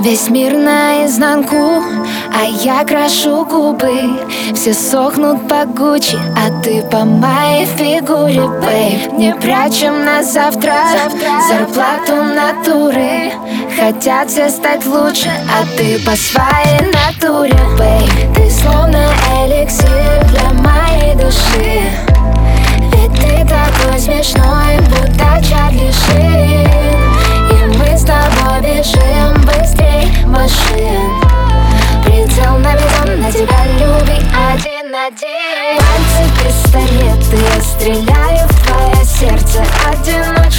Весь мир наизнанку, а я крашу губы. Все сохнут по Гуччи, а ты по моей фигуре, бэйб Не прячем на завтра, завтра зарплату натуры. Хотят все стать лучше, а ты по своей натуре. воде Пальцы пистолеты, я стреляю в твое сердце Одиночество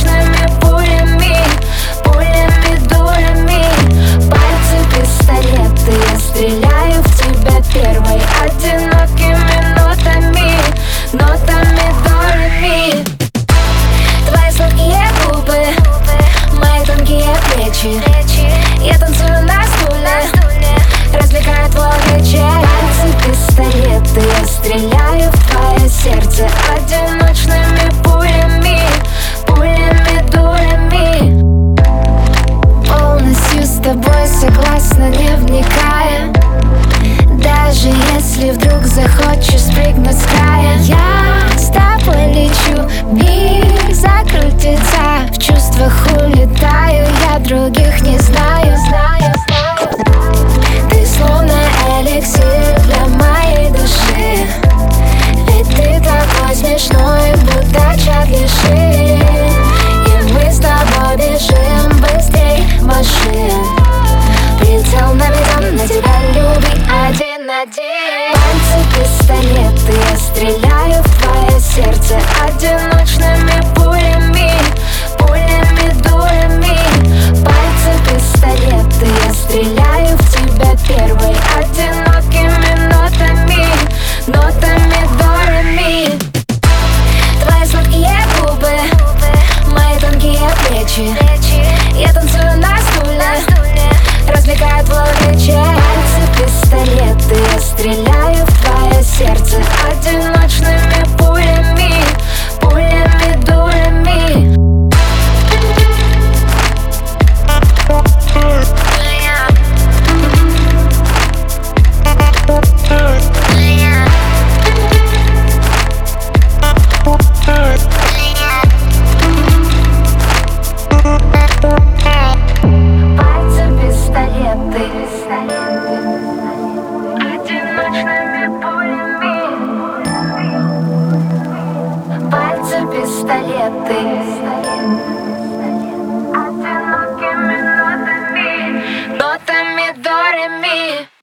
Согласна, не дневника пистолеты Одинокими нотами Нотами до